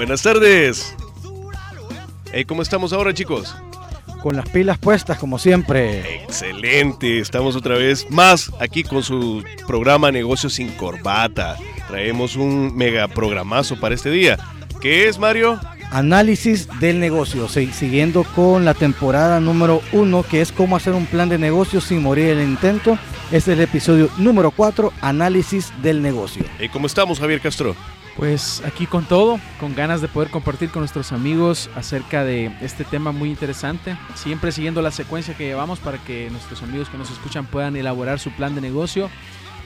Buenas tardes. Hey, ¿Cómo estamos ahora, chicos? Con las pilas puestas, como siempre. Excelente. Estamos otra vez más aquí con su programa Negocios sin Corbata. Traemos un mega programazo para este día. ¿Qué es, Mario? Análisis del negocio, sí, siguiendo con la temporada número uno, que es cómo hacer un plan de negocio sin morir en el intento. Este es el episodio número 4, análisis del negocio. Hey, ¿Cómo estamos, Javier Castro? Pues aquí con todo, con ganas de poder compartir con nuestros amigos acerca de este tema muy interesante, siempre siguiendo la secuencia que llevamos para que nuestros amigos que nos escuchan puedan elaborar su plan de negocio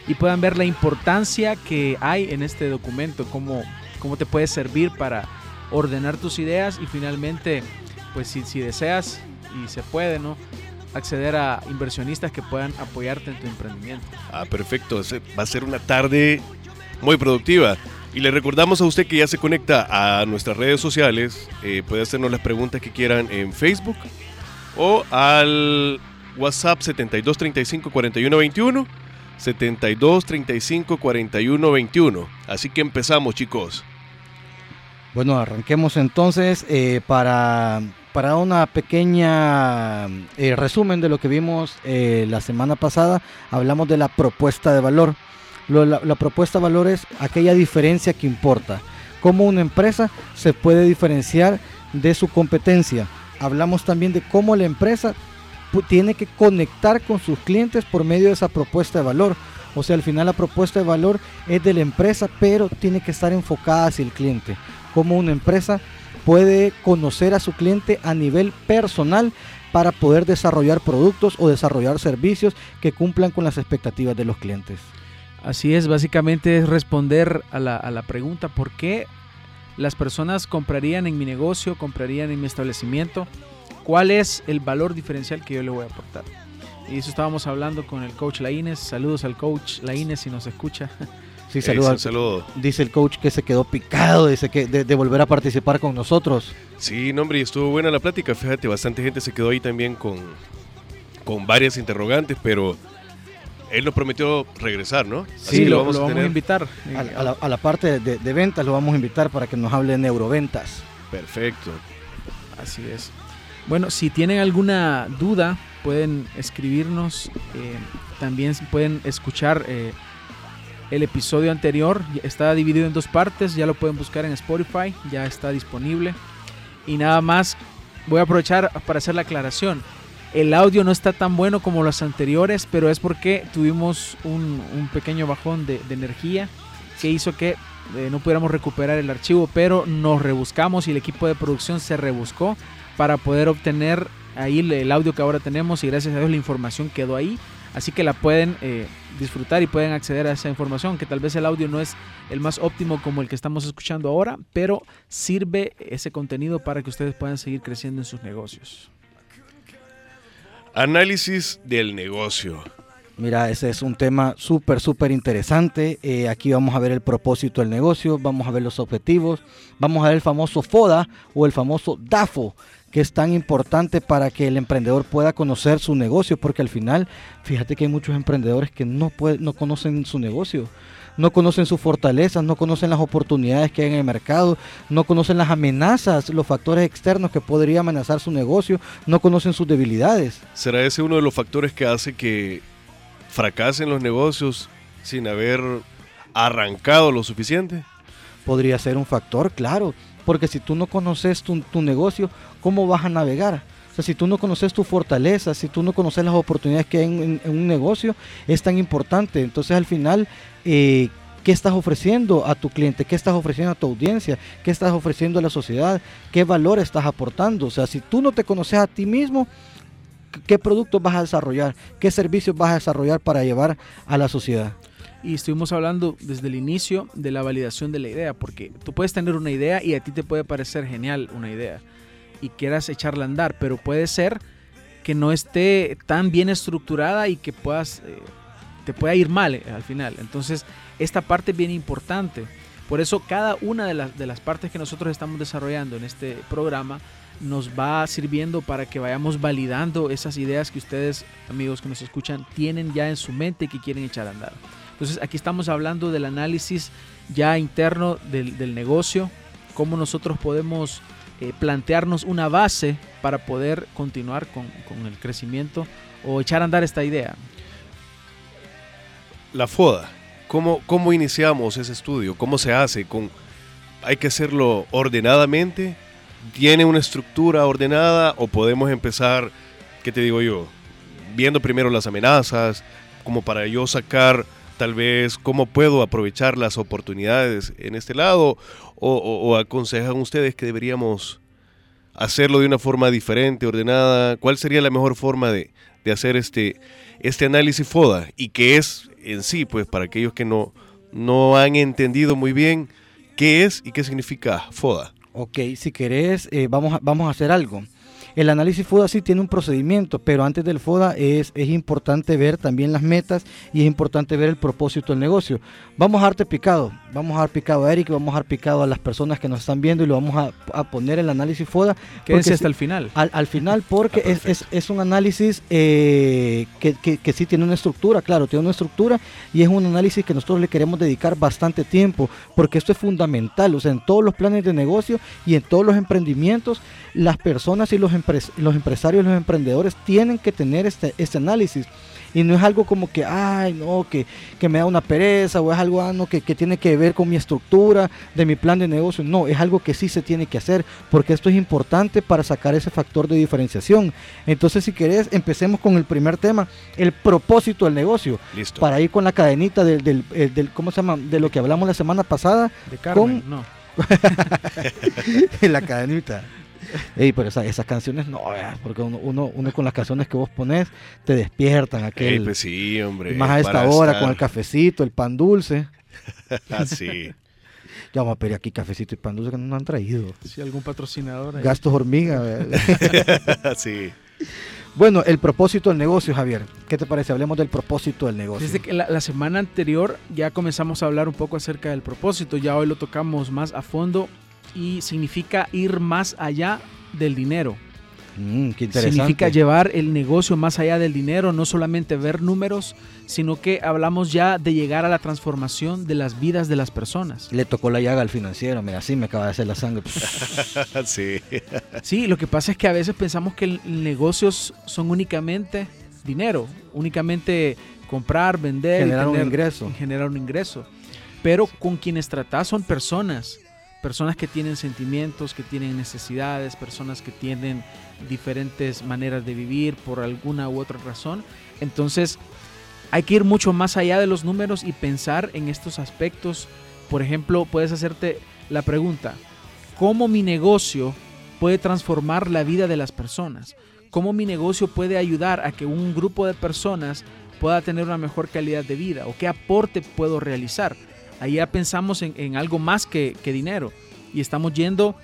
y puedan ver la importancia que hay en este documento, cómo, cómo te puede servir para ordenar tus ideas y finalmente, pues si, si deseas y se puede, ¿no? acceder a inversionistas que puedan apoyarte en tu emprendimiento. Ah, perfecto. Va a ser una tarde muy productiva. Y le recordamos a usted que ya se conecta a nuestras redes sociales. eh, puede hacernos las preguntas que quieran en Facebook o al WhatsApp 7235 4121. 7235 4121. Así que empezamos, chicos. Bueno, arranquemos entonces eh, para, para una pequeña eh, resumen de lo que vimos la semana pasada. Hablamos de la propuesta de valor. La, la propuesta de valor es aquella diferencia que importa. Cómo una empresa se puede diferenciar de su competencia. Hablamos también de cómo la empresa tiene que conectar con sus clientes por medio de esa propuesta de valor. O sea, al final la propuesta de valor es de la empresa, pero tiene que estar enfocada hacia el cliente. Cómo una empresa puede conocer a su cliente a nivel personal para poder desarrollar productos o desarrollar servicios que cumplan con las expectativas de los clientes. Así es, básicamente es responder a la, a la pregunta por qué las personas comprarían en mi negocio, comprarían en mi establecimiento, cuál es el valor diferencial que yo le voy a aportar. Y eso estábamos hablando con el coach Laínez. Saludos al coach Laínez si nos escucha. Sí, Ese saluda- saludo. Dice el coach que se quedó picado, dice que de, de volver a participar con nosotros. Sí, no, hombre, y estuvo buena la plática. Fíjate, bastante gente se quedó ahí también con, con varias interrogantes, pero él nos prometió regresar, ¿no? Sí, que lo, lo vamos a, tener. invitar. A, a la, a la parte de, de ventas lo vamos a invitar para que nos hable de neuroventas. Perfecto. Así es. Bueno, si tienen alguna duda, pueden escribirnos. eh, también pueden escuchar eh, el episodio anterior. Está dividido en dos partes. Ya lo pueden buscar en Spotify. Ya está disponible. Y nada más, voy a aprovechar para hacer la aclaración. El audio no está tan bueno como los anteriores, pero es porque tuvimos un, pequeño bajón de, energía que hizo que eh, no pudiéramos recuperar el archivo, pero nos rebuscamos y el equipo de producción se rebuscó para poder obtener ahí el- el audio que ahora tenemos y gracias a Dios la información quedó ahí. Así que la pueden eh, disfrutar y pueden acceder a esa información, que tal vez el audio no es el más óptimo como el que estamos escuchando ahora, pero sirve ese contenido para que ustedes puedan seguir creciendo en sus negocios. Análisis del negocio. Mira, ese es un tema súper, súper interesante. Eh, aquí vamos a ver el propósito del negocio, vamos a ver los objetivos, vamos a ver el famoso FODA o el famoso DAFO, que es tan importante para que el emprendedor pueda conocer su negocio, porque al final, fíjate que hay muchos emprendedores que no, puede- no conocen su negocio. No conocen sus fortalezas, no conocen las oportunidades que hay en el mercado, no conocen las amenazas, los factores externos que podría amenazar su negocio, no conocen sus debilidades. ¿Será ese uno de los factores que hace que fracasen los negocios sin haber arrancado lo suficiente? Podría ser un factor, claro, porque si tú no conoces tu, tu negocio, ¿cómo vas a navegar? O sea, si tú no conoces tu fortaleza, si tú no conoces las oportunidades que hay en, un negocio, es tan importante. Entonces al final, eh, ¿qué estás ofreciendo a tu cliente? ¿Qué estás ofreciendo a tu audiencia? ¿Qué estás ofreciendo a la sociedad? ¿Qué valor estás aportando? O sea, si tú no te conoces a ti mismo, ¿qué productos vas a desarrollar? ¿Qué servicios vas a desarrollar para llevar a la sociedad? Y estuvimos hablando desde el inicio de la validación de la idea, porque tú puedes tener una idea y a ti te puede parecer genial una idea y quieras echarla a andar, pero puede ser que no esté tan bien estructurada y que puedas eh, te pueda ir mal eh, al final. Entonces, esta parte es bien importante. Por eso cada una de las, de las partes que nosotros estamos desarrollando en este programa nos va sirviendo para que vayamos validando esas ideas que ustedes, amigos que nos escuchan, tienen ya en su mente y que quieren echar a andar. Entonces aquí estamos hablando del análisis ya interno del, del negocio, cómo nosotros podemos eh, plantearnos una base para poder continuar con, con el crecimiento o echar a andar esta idea. La FODA, ¿cómo, cómo iniciamos ese estudio? ¿Cómo se hace? Con, ¿Hay que hacerlo ordenadamente? ¿Tiene una estructura ordenada o podemos empezar, qué te digo yo, viendo primero las amenazas, como para yo sacar tal vez cómo puedo aprovechar las oportunidades en este lado? ¿O, o- aconsejan ustedes que deberíamos hacerlo de una forma diferente, ordenada? ¿Cuál sería la mejor forma de, de hacer este, este análisis FODA? Y que es en sí, pues para aquellos que no, no han entendido muy bien qué es y qué significa FODA. Ok, si querés, eh, vamos, a, vamos a hacer algo. El análisis FODA sí tiene un procedimiento, pero antes del FODA es, es importante ver también las metas y es importante ver el propósito del negocio. Vamos a darte picado, vamos a dar picado a Eric, vamos a dar picado a las personas que nos están viendo y lo vamos a, a poner el análisis FODA. Quédense hasta sí- el final. al, al final porque es, es- es un análisis eh, que, que- que sí tiene una estructura, claro, tiene una estructura y es un análisis que nosotros le queremos dedicar bastante tiempo porque esto es fundamental, o sea, en todos los planes de negocio y en todos los emprendimientos, las personas y los, empres- los empresarios y los emprendedores tienen que tener este, este análisis. Y no es algo como que, ay, no, que, que me da una pereza o es algo ah, no, que, que tiene que ver con mi estructura de mi plan de negocio. No, es algo que sí se tiene que hacer porque esto es importante para sacar ese factor de diferenciación. Entonces, si querés, empecemos con el primer tema, el propósito del negocio. Listo. Para ir con la cadenita del, del, eh, del- ¿cómo se llama? De lo que hablamos la semana pasada, De Carmen, con- no. la cadenita. Ey, pero esa- esas canciones no, porque uno, uno, uno con las canciones que vos pones te despiertan aquel. Ey, pues sí, hombre. más a esta hora estar- con el cafecito, el pan dulce. Ah, sí. Ya vamos a pedir aquí cafecito y pan dulce que no nos han traído. Si algún patrocinador. ahí. Gastos hormiga. sí. bueno, el propósito del negocio, Javier. ¿Qué te parece? Hablemos del propósito del negocio. Desde que la, la semana anterior ya comenzamos a hablar un poco acerca del propósito, ya hoy lo tocamos más a fondo y significa ir más allá del dinero. Mm, qué interesante. Significa llevar el negocio más allá del dinero, no solamente ver números, sino que hablamos ya de llegar a la transformación de las vidas de las personas. Le tocó la llaga al financiero, mira, así me acaba de hacer la sangre. sí. Sí, lo que pasa es que a veces pensamos que el- negocios son únicamente dinero, únicamente comprar, vender, y Generar un ingreso. y generar un ingreso. Pero con quienes tratás son personas, personas que tienen sentimientos, que tienen necesidades, personas que tienen diferentes maneras de vivir por alguna u otra razón. Entonces, hay que ir mucho más allá de los números y pensar en estos aspectos. Por ejemplo, puedes hacerte la pregunta, ¿cómo mi negocio puede transformar la vida de las personas? ¿Cómo mi negocio puede ayudar a que un grupo de personas pueda tener una mejor calidad de vida? ¿O qué aporte puedo realizar? Ahí ya pensamos en, algo más que, que dinero y estamos yendo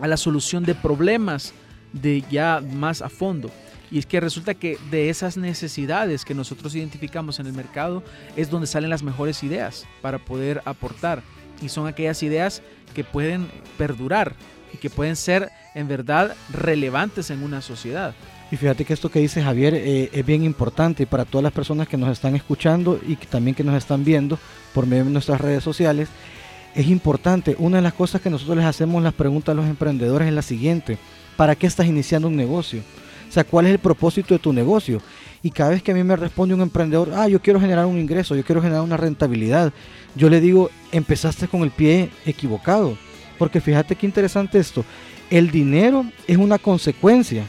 a la solución de problemas de ya más a fondo. Y es que resulta que de esas necesidades que nosotros identificamos en el mercado es donde salen las mejores ideas para poder aportar. Y son aquellas ideas que pueden perdurar y que pueden ser en verdad relevantes en una sociedad. Y fíjate que esto que dice Javier eh, es bien importante para todas las personas que nos están escuchando y también que nos están viendo por medio de nuestras redes sociales, es importante. Una de las cosas que nosotros les hacemos las preguntas a los emprendedores es la siguiente. ¿Para qué estás iniciando un negocio? O sea, ¿cuál es el propósito de tu negocio? Y cada vez que a mí me responde un emprendedor, ah, yo quiero generar un ingreso, yo quiero generar una rentabilidad, yo le digo, empezaste con el pie equivocado. Porque fíjate qué interesante esto. El dinero es una consecuencia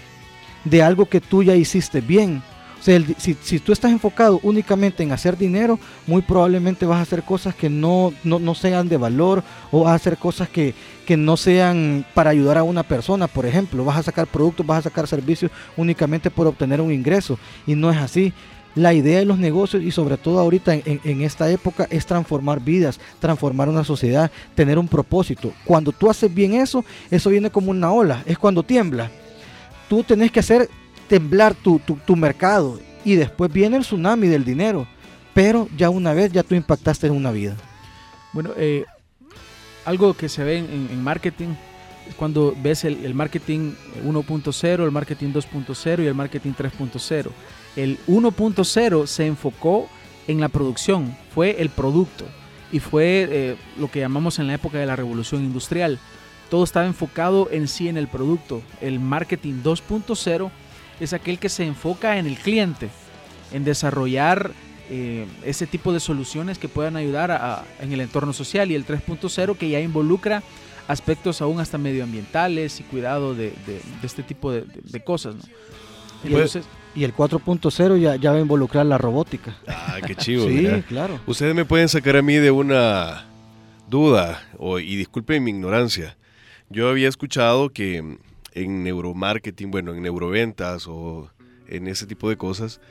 de algo que tú ya hiciste bien. O sea, si, tú estás enfocado únicamente en hacer dinero, muy probablemente vas a hacer cosas que no, no, no sean de valor o vas a hacer cosas que, que no sean para ayudar a una persona, por ejemplo. Vas a sacar productos, vas a sacar servicios únicamente por obtener un ingreso. Y no es así. La idea de los negocios y sobre todo ahorita en- en esta época es transformar vidas, transformar una sociedad, tener un propósito. Cuando tú haces bien eso, eso viene como una ola, es cuando tiembla. Tú tenés que hacer temblar tu, tu- tu mercado y después viene el tsunami del dinero. Pero ya una vez ya tú impactaste en una vida. Bueno, eh, algo que se ve en, marketing es cuando ves el, el marketing 1.0, el marketing 2.0 y el marketing 3.0. El 1.0 se enfocó en la producción, fue el producto y fue eh, lo que llamamos en la época de la revolución industrial. Todo estaba enfocado en sí en el producto. El marketing 2.0 es aquel que se enfoca en el cliente, en desarrollar eh, ese tipo de soluciones que puedan ayudar a- a- en el entorno social y el 3.0 que ya involucra aspectos aún hasta medioambientales y cuidado de, de- de este tipo de, de- de cosas. ¿no? Entonces, Y el 4.0 ya, ya va a involucrar la robótica. Ah, qué chivo. sí, mira. claro. Ustedes me pueden sacar a mí de una duda, o- y disculpen mi ignorancia. Yo había escuchado que en neuromarketing, bueno, en neuroventas o en ese tipo de cosas,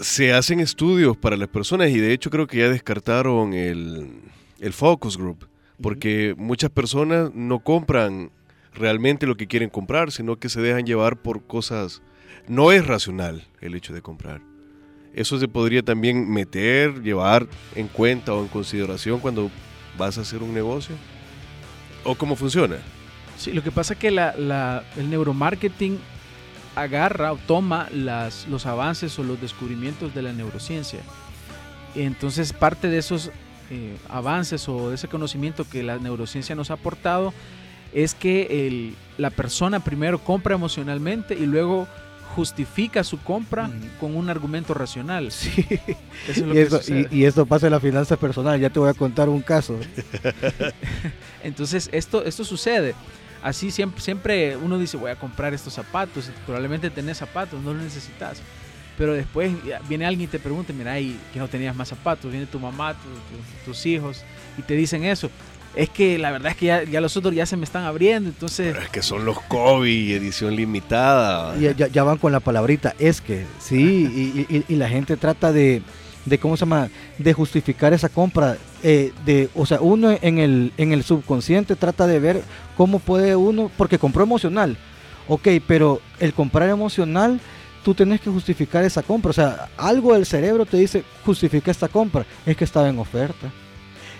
se hacen estudios para las personas y de hecho creo que ya descartaron el, el focus group, porque muchas personas no compran realmente lo que quieren comprar, sino que se dejan llevar por cosas... No es racional el hecho de comprar. Eso se podría también meter, llevar en cuenta o en consideración cuando vas a hacer un negocio. ¿O cómo funciona? sí, lo que pasa es que la- el neuromarketing agarra o toma las, los avances o los descubrimientos de la neurociencia. Entonces parte de esos eh, avances o de ese conocimiento que la neurociencia nos ha aportado es que el- la persona primero compra emocionalmente y luego justifica su compra Ujú. con un argumento racional. Sí. Eso es lo Y, que eso- y- y esto pasa en la finanza personal. Ya te voy a contar un caso. Entonces esto, esto sucede. Así siempre, siempre uno dice voy a comprar estos zapatos. Probablemente tenés zapatos, no los necesitas. Pero después viene alguien y te pregunta, mira, y que no tenías más zapatos. Viene tu mamá, tu- tu- tus hijos y te dicen eso. Es que la verdad es que ya, ya los otros ya se me están abriendo. Entonces, Pero es que son los Kobe, edición limitada. Y ya, ya van con la palabrita, es que, sí, y, y- y la gente trata de, de, ¿cómo se llama? De justificar esa compra. eh, de, o sea, uno en el, en el subconsciente trata de ver cómo puede uno, porque compró emocional, ok, pero el comprar emocional, tú tenés que justificar esa compra. O sea, algo del cerebro te dice, justifica esta compra, es que estaba en oferta.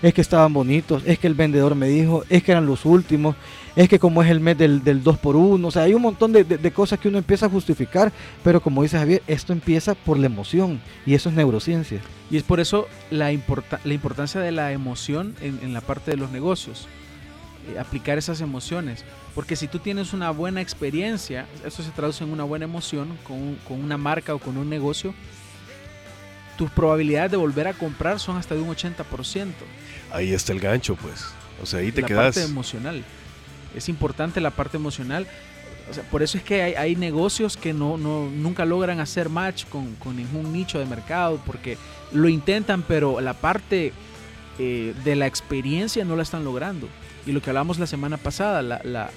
Es que estaban bonitos, es que el vendedor me dijo, es que eran los últimos, es que como es el mes del, del 2 por 1 o sea, hay un montón de, cosas que uno empieza a justificar, pero como dice Javier, esto empieza por la emoción y eso es neurociencia. y es por eso la, importa- la importancia de la emoción en, la parte de los negocios. Eh, aplicar esas emociones. Porque si tú tienes una buena experiencia, eso se traduce en una buena emoción con, con una marca o con un negocio, tus probabilidades de volver a comprar son hasta de un 80%. Ahí está el gancho, pues. O sea, ahí te la quedas. parte emocional. Es importante la parte emocional. O sea, por eso es que hay, hay negocios que no, no, nunca logran hacer match con, con ningún nicho de mercado porque lo intentan, pero la parte eh, de la experiencia no la están logrando. Y lo que hablamos la semana pasada, la, la-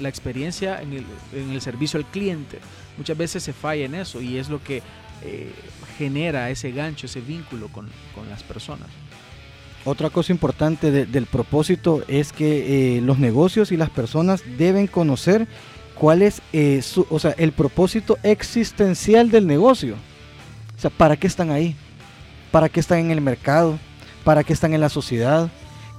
la experiencia en el, en el servicio al cliente, muchas veces se falla en eso y es lo que eh, genera ese gancho, ese vínculo con, con las personas. Otra cosa importante de- del propósito es que eh, los negocios y las personas deben conocer cuál es eh, o sea, el propósito existencial del negocio. O sea, ¿para qué están ahí? ¿Para qué están en el mercado? ¿Para qué están en la sociedad?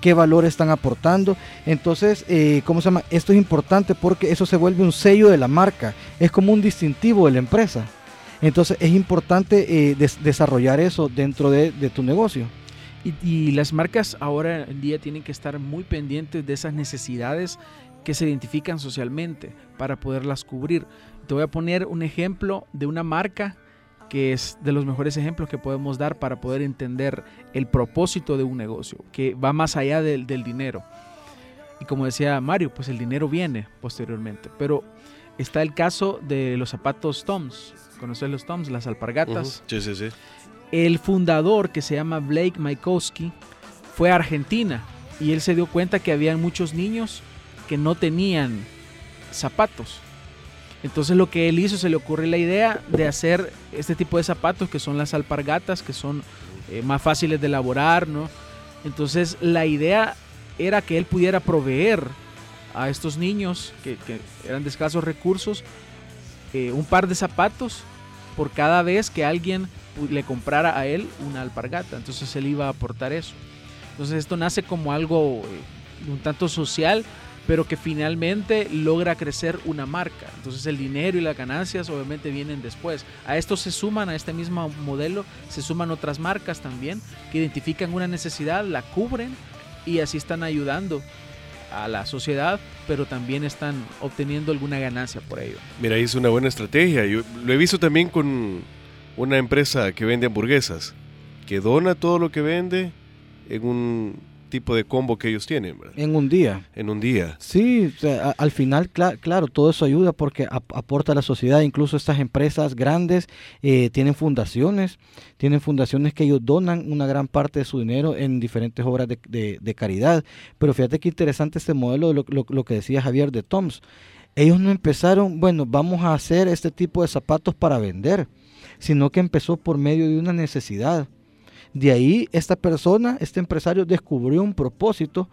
qué valor están aportando. Entonces, eh, ¿cómo se llama? Esto es importante porque eso se vuelve un sello de la marca, es como un distintivo de la empresa. Entonces, es importante des- desarrollar eso dentro de, de tu negocio. Y, y las marcas ahora en día tienen que estar muy pendientes de esas necesidades que se identifican socialmente para poderlas cubrir. Te voy a poner un ejemplo de una marca que es de los mejores ejemplos que podemos dar para poder entender el propósito de un negocio, que va más allá del, dinero. Y como decía Mario, pues el dinero viene posteriormente. Pero está el caso de los zapatos Toms. ¿Conoces los Toms? Las alpargatas. Sí, sí, sí. El fundador, que se llama Blake Mykowski, fue a Argentina y él se dio cuenta que había muchos niños que no tenían zapatos. Entonces lo que él hizo, se le ocurrió la idea de hacer este tipo de zapatos que son las alpargatas, que son eh, más fáciles de elaborar, ¿no? Entonces la idea era que él pudiera proveer a estos niños que, eran de escasos recursos eh, un par de zapatos por cada vez que alguien le comprara a él una alpargata. Entonces él iba a aportar eso. Entonces esto nace como algo eh, un tanto social, pero que finalmente logra crecer una marca. Entonces el dinero y las ganancias obviamente vienen después. A esto se suman, a este mismo modelo, se suman otras marcas también que identifican una necesidad, la cubren y así están ayudando a la sociedad, pero también están obteniendo alguna ganancia por ello. Mira, es una buena estrategia. Yo lo he visto también con una empresa que vende hamburguesas, que dona todo lo que vende en un tipo de combo que ellos tienen, ¿verdad? En un día. en un día. Sí, o sea, a- al final, cla- claro, todo eso ayuda porque ap- aporta a la sociedad. Incluso estas empresas grandes eh, tienen fundaciones, tienen fundaciones que ellos donan una gran parte de su dinero en diferentes obras de, de- de caridad. Pero fíjate qué interesante este modelo, de lo, lo- lo que decía Javier de Toms. Ellos no empezaron, bueno, vamos a hacer este tipo de zapatos para vender, sino que empezó por medio de una necesidad. De ahí esta persona, este empresario descubrió un propósito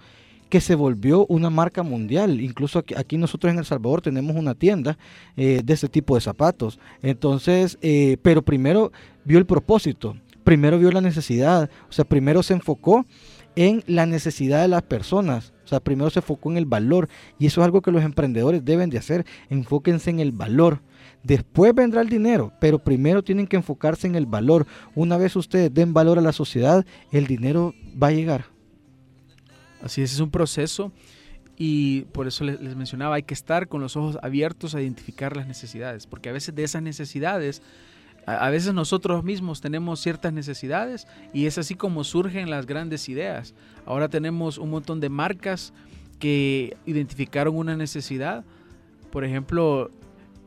que se volvió una marca mundial. Incluso aquí, nosotros en El Salvador tenemos una tienda eh, de este tipo de zapatos. Entonces, eh, pero primero vio el propósito, primero vio la necesidad, o sea, primero se enfocó en la necesidad de las personas. O sea, primero se enfocó en el valor. Y eso es algo que los emprendedores deben de hacer. Enfóquense en el valor. Después vendrá el dinero, pero primero tienen que enfocarse en el valor. Una vez ustedes den valor a la sociedad, el dinero va a llegar. Así es, es un proceso y por eso les, les mencionaba, hay que estar con los ojos abiertos a identificar las necesidades, porque a veces de esas necesidades, a, a veces nosotros mismos tenemos ciertas necesidades y es así como surgen las grandes ideas. Ahora tenemos un montón de marcas que identificaron una necesidad, por ejemplo,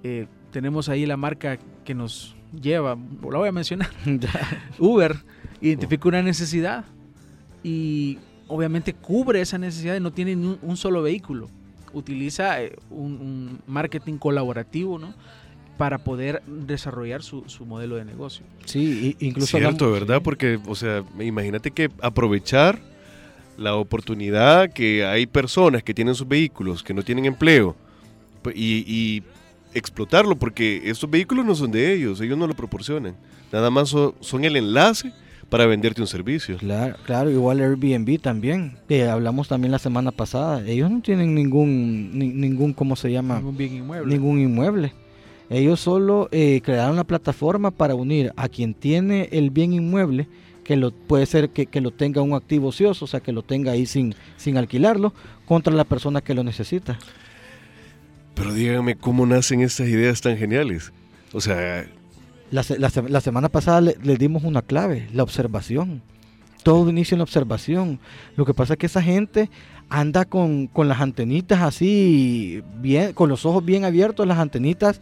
eh, tenemos ahí la marca que nos lleva, la voy a mencionar, Uber identifica una necesidad y obviamente cubre esa necesidad y no tiene ni un, un solo vehículo. Utiliza eh, un, un marketing colaborativo, ¿no? Para poder desarrollar su, su modelo de negocio. Sí, incluso Cierto, hablamos- ¿verdad? Porque, o sea, imagínate que aprovechar la oportunidad que hay personas que tienen sus vehículos, que no tienen empleo, y, y explotarlo, porque estos vehículos no son de ellos, ellos no lo proporcionan. Nada más so- son el enlace para venderte un servicio. Claro, claro, igual Airbnb también, que hablamos también la semana pasada. Ellos no tienen ningún, ni- ningún, ¿cómo se llama? Ningún bien inmueble. Ningún inmueble. Ellos solo eh, crearon la plataforma para unir a quien tiene el bien inmueble, que lo puede ser que, que lo tenga un activo ocioso, o sea, que lo tenga ahí sin, sin alquilarlo, contra la persona que lo necesita. Pero díganme cómo nacen estas ideas tan geniales. O sea, La, la la semana pasada le, le dimos una clave, la observación. Todo inicia en la observación. Lo que pasa es que esa gente anda con, con las antenitas así, bien, con los ojos bien abiertos, las antenitas,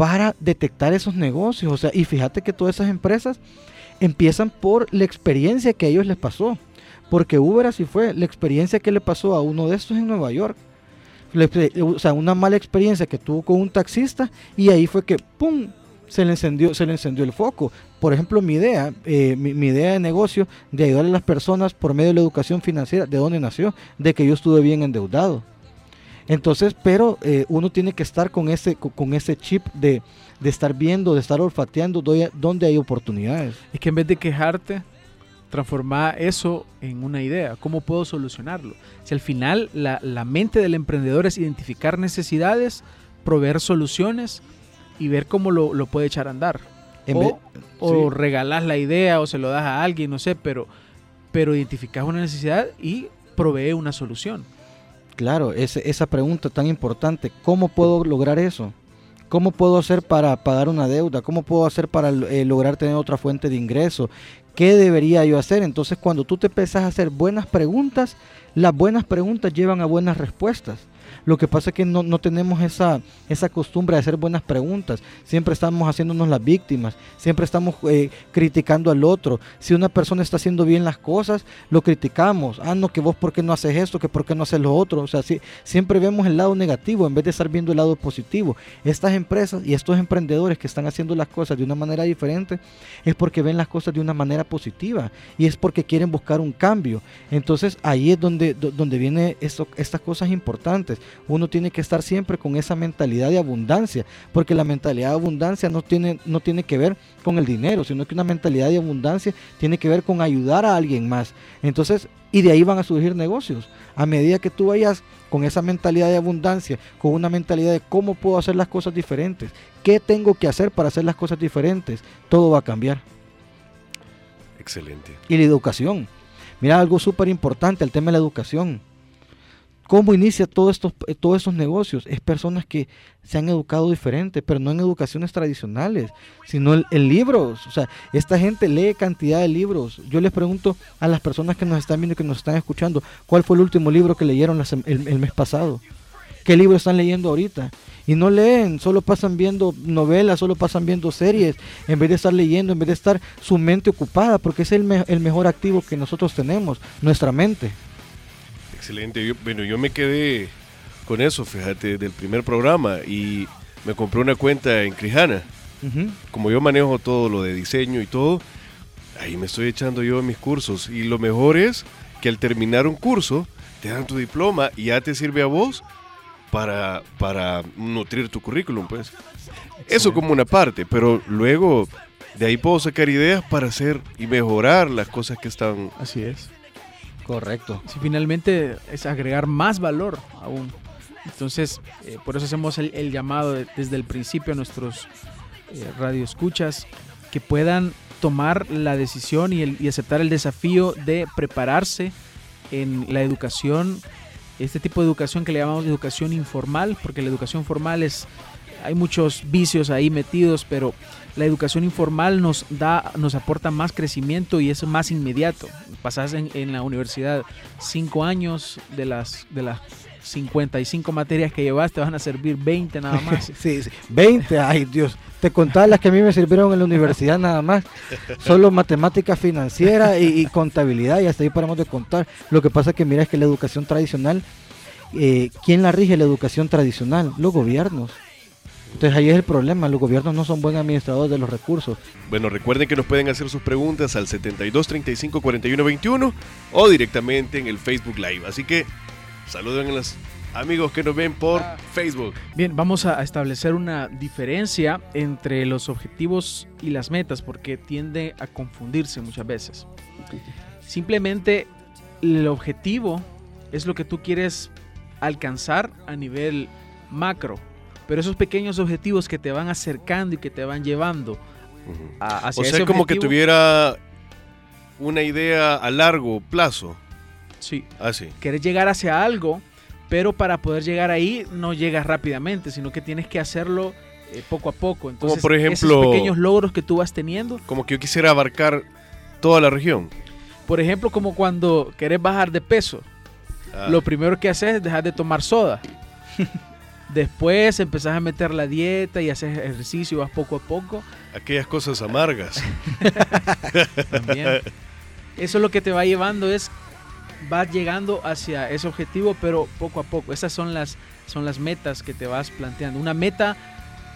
para detectar esos negocios. O sea, y fíjate que todas esas empresas empiezan por la experiencia que a ellos les pasó. Porque Uber así fue, la experiencia que le pasó a uno de estos en Nueva York. O sea, una mala experiencia que tuvo con un taxista y ahí fue que, ¡pum!, se le encendió, se le encendió el foco. Por ejemplo, mi idea, eh, mi, mi idea de negocio de ayudar a las personas por medio de la educación financiera, ¿de dónde nació? De que yo estuve bien endeudado. Entonces, pero eh, uno tiene que estar con ese, co- con ese chip de, de estar viendo, de estar olfateando dónde hay oportunidades. Es que en vez de quejarte, transformar eso en una idea. ¿Cómo puedo solucionarlo? Si al final la, la mente del emprendedor es identificar necesidades, proveer soluciones y ver cómo lo, lo puede echar a andar. En o vez- o sí. regalas la idea o se lo das a alguien, no sé, pero, pero identificas una necesidad y provee una solución. Claro, esa pregunta tan importante, ¿cómo puedo lograr eso? ¿Cómo puedo hacer para pagar una deuda? ¿Cómo puedo hacer para eh, lograr tener otra fuente de ingreso? ¿Qué debería yo hacer? Entonces, cuando tú te empiezas a hacer buenas preguntas, las buenas preguntas llevan a buenas respuestas. Lo que pasa es que no, no tenemos esa, esa costumbre de hacer buenas preguntas. Siempre estamos haciéndonos las víctimas. Siempre estamos eh, criticando al otro. Si una persona está haciendo bien las cosas, lo criticamos. Ah, no, que vos por qué no haces esto, que por qué no haces lo otro. O sea, sí, siempre vemos el lado negativo en vez de estar viendo el lado positivo. Estas empresas y estos emprendedores que están haciendo las cosas de una manera diferente es porque ven las cosas de una manera positiva y es porque quieren buscar un cambio. Entonces ahí es donde, do- donde viene esto, estas cosas importantes. Uno tiene que estar siempre con esa mentalidad de abundancia, porque la mentalidad de abundancia no tiene, no tiene que ver con el dinero, sino que una mentalidad de abundancia tiene que ver con ayudar a alguien más. Entonces, y de ahí van a surgir negocios. A medida que tú vayas con esa mentalidad de abundancia, con una mentalidad de cómo puedo hacer las cosas diferentes, qué tengo que hacer para hacer las cosas diferentes, todo va a cambiar. Excelente. Y la educación. Mira, algo súper importante, el tema de la educación. ¿Cómo inicia todos estos, eh, todos estos negocios? Es personas que se han educado diferente, pero no en educaciones tradicionales, sino en, libros. O sea, esta gente lee cantidad de libros. Yo les pregunto a las personas que nos están viendo y que nos están escuchando, ¿cuál fue el último libro que leyeron el mes pasado? ¿Qué libro están leyendo ahorita? Y no leen, solo pasan viendo novelas, solo pasan viendo series, en vez de estar leyendo, en vez de estar su mente ocupada, porque es el, me- el mejor activo que nosotros tenemos, nuestra mente. Excelente. Yo- bueno, yo me quedé con eso, fíjate, del primer programa y me compré una cuenta en Crijana. Ujú. Como yo manejo todo lo de diseño y todo, ahí me estoy echando yo mis cursos. Y lo mejor es que al terminar un curso, te dan tu diploma y ya te sirve a vos para, para nutrir tu currículum, pues. Eso como una parte, pero luego de ahí puedo sacar ideas para hacer y mejorar las cosas que están Así es. Correcto. Si finalmente es agregar más valor aún. Entonces, eh, por eso hacemos el, llamado de- desde el principio a nuestros eh, radioescuchas que puedan tomar la decisión y aceptar el desafío de prepararse en la educación, este tipo de educación que le llamamos educación informal, porque la educación formal es, hay muchos vicios ahí metidos, pero la educación informal nos da, nos aporta más crecimiento y es más inmediato. Pasas en, en la universidad cinco años de las, de las 55 materias que llevas, te van a servir 20 nada más. Sí, sí. 20, ay Dios. Te contaba las que a mí me sirvieron en la universidad nada más. Solo matemática financiera y, y contabilidad y hasta ahí paramos de contar. Lo que pasa que mira es que la educación tradicional, eh, ¿quién la rige la educación tradicional? Los gobiernos. Entonces ahí es el problema, los gobiernos no son buenos administradores de los recursos. Bueno, recuerden que nos pueden hacer sus preguntas al 72 35 41 21 o directamente en el Facebook Live. Así que saluden a los amigos que nos ven por Facebook. Bien, vamos a establecer una diferencia entre los objetivos y las metas porque tiende a confundirse muchas veces. Simplemente el objetivo es lo que tú quieres alcanzar a nivel macro, pero esos pequeños objetivos que te van acercando y que te van llevando a, hacia O sea, ese como que tuviera una idea a largo plazo. Sí, Así. querés llegar hacia algo, pero para poder llegar ahí no llegas rápidamente, sino que tienes que hacerlo eh, poco a poco. Entonces, por esos ejemplo- pequeños logros que tú vas teniendo, Como que yo quisiera abarcar toda la región. por ejemplo, como cuando querés bajar de peso, Ah, lo primero que haces es dejar de tomar soda. Después empezás a meter la dieta y haces ejercicio, vas poco a poco. aquellas cosas amargas. También. Eso lo que te va llevando es vas llegando hacia ese objetivo, pero poco a poco. Esas son las son las metas que te vas planteando. Una meta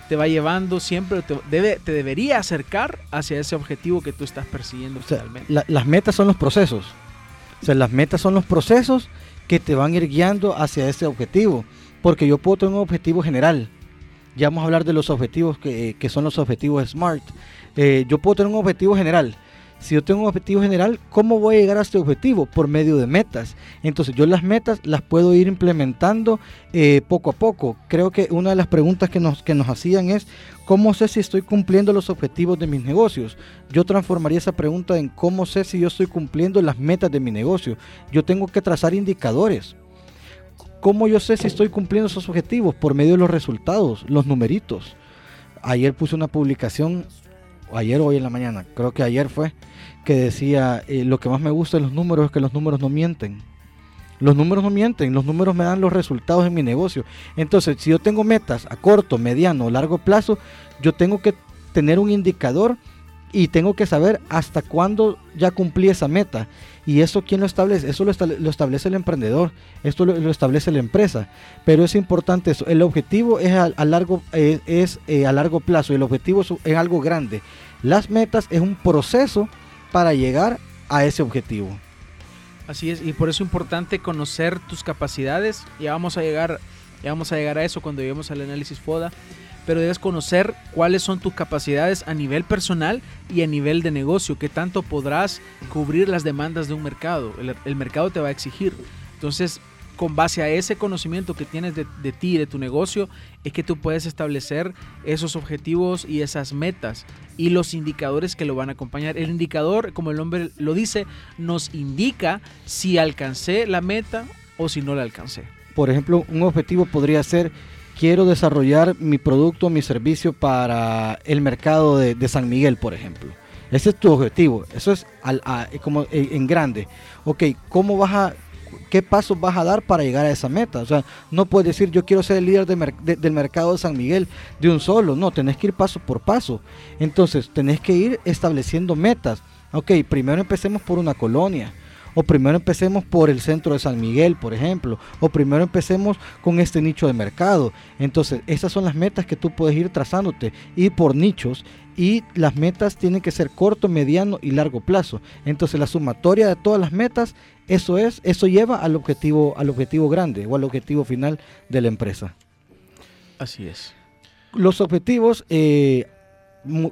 te va llevando siempre, te, debe, te debería acercar hacia ese objetivo que tú estás persiguiendo O sea, finalmente. la- las metas son los procesos. O sea, las metas son los procesos que te van a ir guiando hacia ese objetivo. Porque yo puedo tener un objetivo general. Ya vamos a hablar de los objetivos que, que son los objetivos SMART. Eh, yo puedo tener un objetivo general. si yo tengo un objetivo general, ¿cómo voy a llegar a este objetivo? Por medio de metas. Entonces yo las metas las puedo ir implementando eh, poco a poco. Creo que una de las preguntas que nos, que nos hacían es, ¿cómo sé si estoy cumpliendo los objetivos de mis negocios? Yo transformaría esa pregunta en cómo sé si yo estoy cumpliendo las metas de mi negocio. Yo tengo que trazar indicadores. ¿Cómo yo sé si estoy cumpliendo esos objetivos? Por medio de los resultados, los numeritos. Ayer puse una publicación, ayer o hoy en la mañana, creo que ayer fue, que decía, eh, lo que más me gusta de los números es que los números no mienten. Los números no mienten, los números me dan los resultados en mi negocio. Entonces, si yo tengo metas a corto, mediano o largo plazo, yo tengo que tener un indicador y tengo que saber hasta cuándo ya cumplí esa meta. Y eso, ¿quién lo establece? Eso lo, estable- lo establece el emprendedor, esto lo, establece la empresa. Pero es importante eso. El objetivo es a, largo, es, eh, a largo plazo, el objetivo es, es algo grande. Las metas es un proceso para llegar a ese objetivo. Así es, y por eso es importante conocer tus capacidades. Ya vamos a llegar, ya vamos a llegar a eso cuando lleguemos al análisis FODA. Pero debes conocer cuáles son tus capacidades a nivel personal y a nivel de negocio, que tanto podrás cubrir las demandas de un mercado. El, mercado te va a exigir. Entonces, con base a ese conocimiento que tienes de, de ti de tu negocio, es que tú puedes establecer esos objetivos y esas metas y los indicadores que lo van a acompañar. El indicador, como el nombre lo dice, nos indica si alcancé la meta o si no la alcancé. Por ejemplo, un objetivo podría ser, quiero desarrollar mi producto, mi servicio para el mercado de, San Miguel, por ejemplo. Ese es tu objetivo, eso es al- a- como en, en grande. Ok, ¿cómo vas a, qué pasos vas a dar para llegar a esa meta? O sea, no puedes decir yo quiero ser el líder de mer- de- del mercado de San Miguel de un solo, no, tenés que ir paso por paso. Entonces, tenés que ir estableciendo metas. Ok, primero empecemos por una colonia. O primero empecemos por el centro de San Miguel, por ejemplo. O primero empecemos con este nicho de mercado. Entonces, esas son las metas que tú puedes ir trazándote. Ir por nichos. Y las metas tienen que ser corto, mediano y largo plazo. Entonces, la sumatoria de todas las metas, eso es, eso lleva al objetivo, al objetivo grande o al objetivo final de la empresa. Así es. Los objetivos, eh,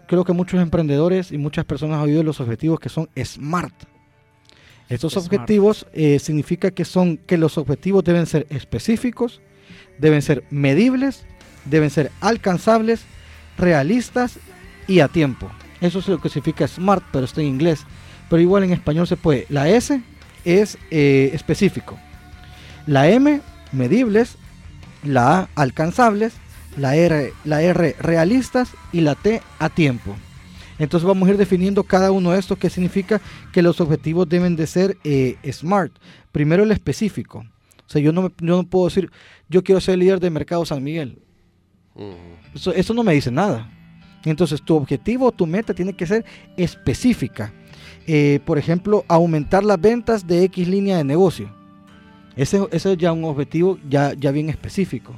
creo que muchos emprendedores y muchas personas han oído los objetivos que son SMART. Estos Smart. objetivos eh, significa que son que los objetivos deben ser específicos, deben ser medibles, deben ser alcanzables, realistas y a tiempo. Eso es lo que significa SMART, pero está en inglés. Pero igual en español se puede. La S es eh, específico. La M, medibles. La A, alcanzables. La R, la R, realistas. Y la T, a tiempo. Entonces vamos a ir definiendo cada uno de estos que significa que los objetivos deben de ser eh, SMART. Primero el específico. O sea, yo no, me- yo no puedo decir, yo quiero ser líder de mercado San Miguel. Eso no me dice nada. Entonces, tu objetivo, tu meta tiene que ser específica. Eh, por ejemplo, aumentar las ventas de X línea de negocio. Ese, ese es ya un objetivo ya, ya bien específico.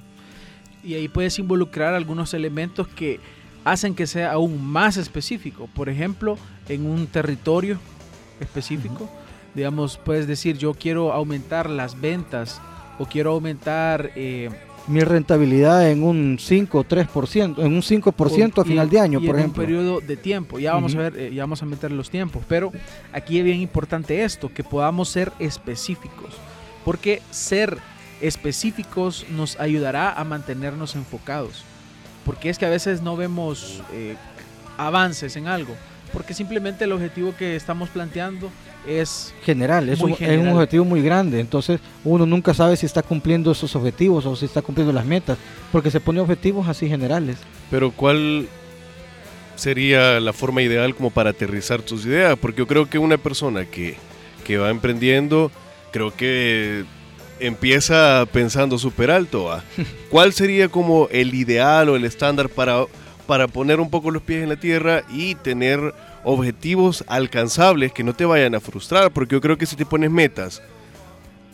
Y ahí puedes involucrar algunos elementos que hacen que sea aún más específico. Por ejemplo, en un territorio específico, digamos, puedes decir, yo quiero aumentar las ventas o quiero aumentar... eh, Mi rentabilidad en un 5 o 3%, en un 5% a y- final de año, y por en ejemplo. un periodo de tiempo. Ya vamos a ver, eh, ya vamos a meter los tiempos. Pero aquí es bien importante esto, que podamos ser específicos. Porque ser específicos nos ayudará a mantenernos enfocados. Porque es que a veces no vemos eh, avances en algo. Porque simplemente el objetivo que estamos planteando es general, es Muy un, es general. un objetivo muy grande, entonces uno nunca sabe si está cumpliendo esos objetivos o si está cumpliendo las metas, porque se pone objetivos así generales. Pero ¿cuál sería la forma ideal como para aterrizar tus ideas? Porque yo creo que una persona que, que va emprendiendo, creo que empieza pensando súper alto. ¿va? ¿Cuál sería como el ideal o el estándar para, para poner un poco los pies en la tierra y tener objetivos alcanzables que no te vayan a frustrar? Porque yo creo que si te pones metas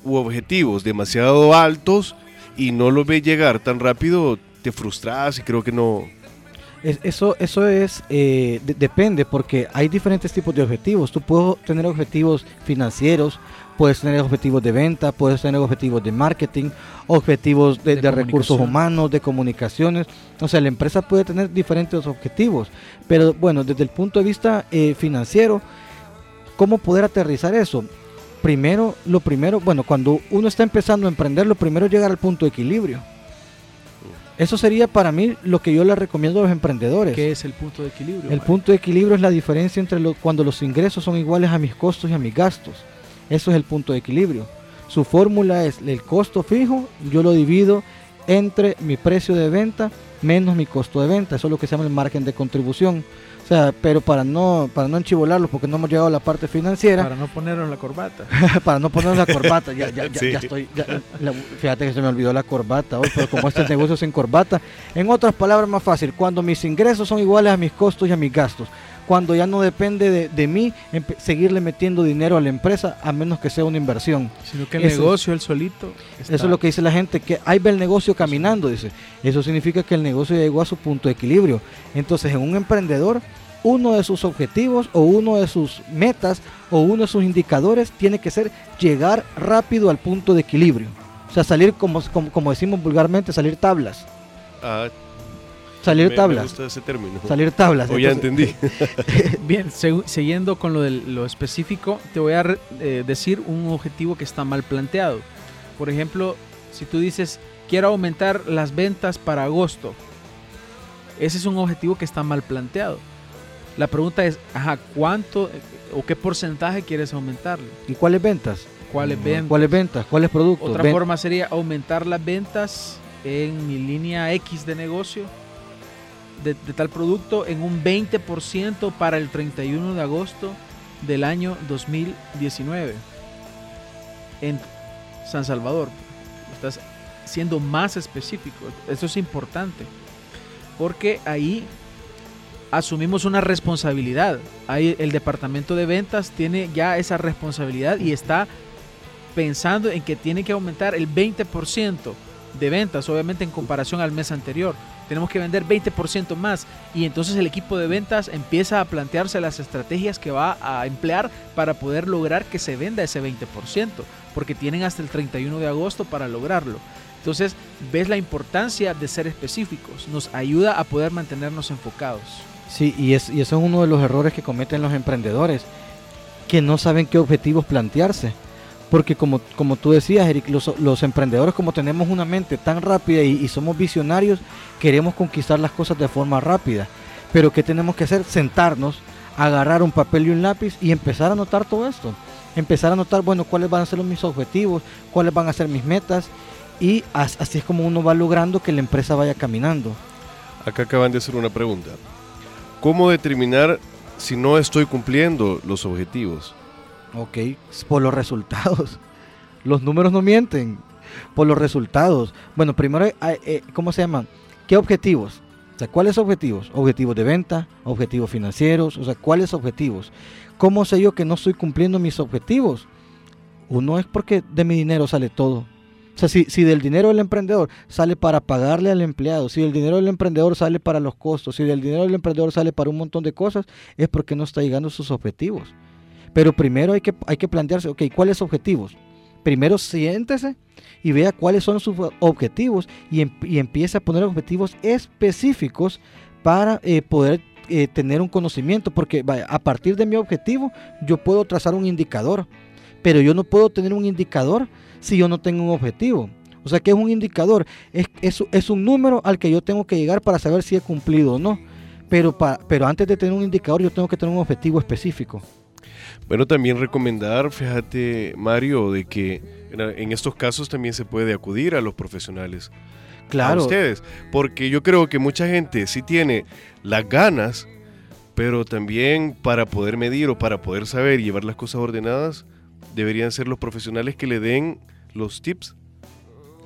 u objetivos demasiado altos y no los ves llegar tan rápido, te frustras y creo que no, Es- eso, eso es, eh, de- depende, porque hay diferentes tipos de objetivos. Tú puedes tener objetivos financieros, puedes tener objetivos de venta, puedes tener objetivos de marketing, objetivos de, De de recursos humanos, de comunicaciones. O sea, la empresa puede tener diferentes objetivos. Pero bueno, desde el punto de vista eh, financiero, ¿Cómo poder aterrizar eso? Primero, lo primero, bueno, cuando uno está empezando a emprender, lo primero es llegar al punto de equilibrio. Eso sería para mí lo que yo le recomiendo a los emprendedores. ¿Qué es el punto de equilibrio? El Mario? punto de equilibrio es la diferencia entre lo- cuando los ingresos son iguales a mis costos y a mis gastos. Eso es el punto de equilibrio. Su fórmula es el costo fijo, yo lo divido entre mi precio de venta menos mi costo de venta. Eso es lo que se llama el margen de contribución. Sea, pero para no, para no enchivolarlos, porque no hemos llegado a la parte financiera, Para no ponerlo en la corbata. para no ponernos la corbata, ya, ya, ya, Sí. ya estoy, ya- la- fíjate que se me olvidó la corbata hoy, pero como este negocio sin corbata, en otras palabras más fácil, cuando mis ingresos son iguales a mis costos y a mis gastos, cuando ya no depende de, de mí seguirle metiendo dinero a la empresa a menos que sea una inversión. Sino que el Eso- negocio, el solito. Eso es lo que dice la gente, que ahí ve el negocio caminando, dice. Eso significa que el negocio ya llegó a su punto de equilibrio. Entonces, en un emprendedor, uno de sus objetivos o uno de sus metas o uno de sus indicadores tiene que ser llegar rápido al punto de equilibrio. O sea, salir, como, como, como decimos vulgarmente, salir tablas. Ah, Salir me- Me tablas. gusta ese término. Salir tablas. O ya entendí. Bien, siguiendo con lo, del- lo específico, te voy a eh, decir un objetivo que está mal planteado. Por ejemplo, si tú dices, quiero aumentar las ventas para agosto, ese es un objetivo que está mal planteado. La pregunta es, ajá, ¿cuánto o qué porcentaje quieres aumentarle? ¿Y cuáles ventas? ¿Cuáles ventas? ¿Cuáles ventas? ¿Cuáles productos? Otra Ven- forma sería aumentar las ventas en mi línea X de negocio de, de tal producto en un 20% para el 31 de agosto del año 2019 en San Salvador. Estás siendo más específico. Eso es importante porque ahí asumimos una responsabilidad. Ahí el departamento de ventas tiene ya esa responsabilidad y está pensando en que tiene que aumentar el 20% de ventas, obviamente en comparación al mes anterior. Tenemos que vender 20% más y entonces el equipo de ventas empieza a plantearse las estrategias que va a emplear para poder lograr que se venda ese 20%, porque tienen hasta el 31 de agosto para lograrlo. Entonces, ves la importancia de ser específicos, nos ayuda a poder mantenernos enfocados. Sí, y, es, y eso es uno de los errores que cometen los emprendedores, que no saben qué objetivos plantearse. Porque como, como tú decías, Eric, los, emprendedores como tenemos una mente tan rápida y, somos visionarios, queremos conquistar las cosas de forma rápida. Pero ¿qué tenemos que hacer? Sentarnos, agarrar un papel y un lápiz y empezar a anotar todo esto. Empezar a anotar, bueno, cuáles van a ser mis objetivos, cuáles van a ser mis metas. Y as- así es como uno va logrando que la empresa vaya caminando. Acá acaban de hacer una pregunta. ¿Cómo determinar si no estoy cumpliendo los objetivos? Ok, por los resultados. Los números no mienten. Por los resultados. Bueno, primero, eh, eh, ¿cómo se llama? ¿Qué objetivos? O sea, ¿cuáles objetivos? Objetivos de venta, objetivos financieros, o sea, ¿cuáles objetivos? ¿Cómo sé yo que no estoy cumpliendo mis objetivos? Uno es porque de mi dinero sale todo. O sea, si, si del dinero del emprendedor sale para pagarle al empleado, si el dinero del emprendedor sale para los costos, si el dinero del emprendedor sale para un montón de cosas, es porque no está llegando a sus objetivos. Pero primero hay que, hay que plantearse, ok, ¿cuáles objetivos? Primero siéntese y vea cuáles son sus objetivos y, em- y empiece a poner objetivos específicos para eh, poder eh, tener un conocimiento, porque a partir de mi objetivo yo puedo trazar un indicador, pero yo no puedo tener un indicador si yo no tengo un objetivo. O sea, ¿qué es un indicador? Es, es, es un número al que yo tengo que llegar para saber si he cumplido o no. Pero, pa- pero antes de tener un indicador yo tengo que tener un objetivo específico. Bueno, también recomendar, fíjate, Mario, de que en- estos casos también se puede acudir a los profesionales. A Claro, ustedes. Porque yo creo que mucha gente sí tiene las ganas, pero también para poder medir o para poder saber y llevar las cosas ordenadas, deberían ser los profesionales que le den los tips.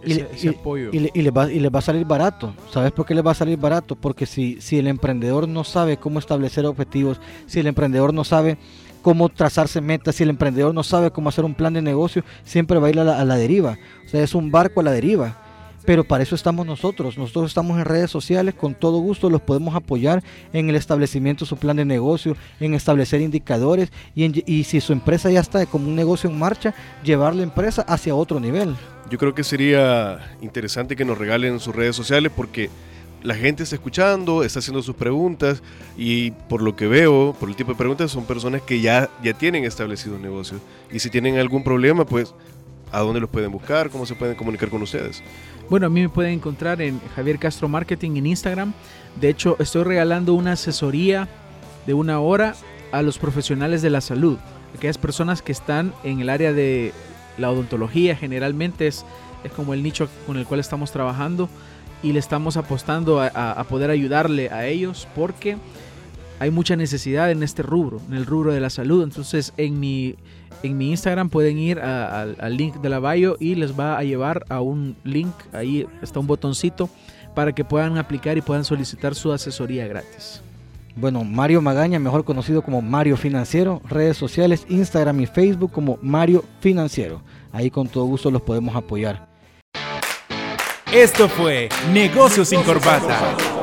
Y Ese, ese apoyo. Y le, y le va, y le va a salir barato. ¿Sabes por qué le va a salir barato? Porque si, si el emprendedor no sabe cómo establecer objetivos, si el emprendedor no sabe cómo trazarse metas, si el emprendedor no sabe cómo hacer un plan de negocio, siempre va a ir a la, a la deriva. O sea, es un barco a la deriva. Pero para eso estamos nosotros. Nosotros estamos en redes sociales, con todo gusto los podemos apoyar en el establecimiento de su plan de negocio, en establecer indicadores y, en- y si su empresa ya está como un negocio en marcha, llevar la empresa hacia otro nivel. Yo creo que sería interesante que nos regalen sus redes sociales porque la gente está escuchando, está haciendo sus preguntas y por lo que veo, por el tipo de preguntas, son personas que ya, ya tienen establecidos negocios. Y si tienen algún problema, pues, ¿a dónde los pueden buscar? ¿Cómo se pueden comunicar con ustedes? Bueno, a mí me pueden encontrar en Javier Castro Marketing en Instagram. De hecho, estoy regalando una asesoría de una hora a los profesionales de la salud, aquellas personas que están en el área de la odontología, generalmente es, es como el nicho con el cual estamos trabajando y le estamos apostando a, poder ayudarle a ellos porque hay mucha necesidad en este rubro, en el rubro de la salud. Entonces en mi, en mi Instagram pueden ir a- al link de la bio y les va a llevar a un link, ahí está un botoncito para que puedan aplicar y puedan solicitar su asesoría gratis. Bueno, Mario Magaña, mejor conocido como Mario Financiero, redes sociales, Instagram y Facebook como Mario Financiero. Ahí con todo gusto los podemos apoyar. Esto fue Negocios sin Corbata,